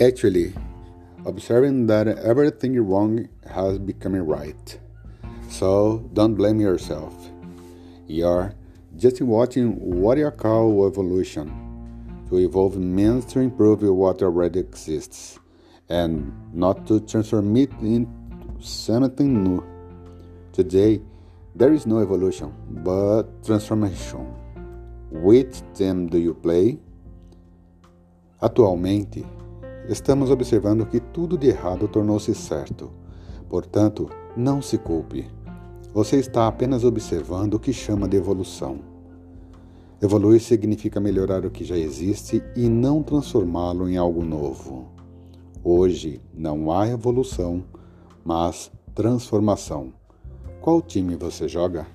Actually, observing that everything wrong has become right. So don't blame yourself. You're just watching what you call evolution. To evolve means to improve what already exists and not to transform it into something new. Today, there is no evolution, but transformation. Which team do you play? Atualmente, estamos observando que tudo de errado tornou-se certo. Portanto, não se culpe. Você está apenas observando o que chama de evolução. Evoluir significa melhorar o que já existe e não transformá-lo em algo novo. Hoje não há evolução, mas transformação. Qual time você joga?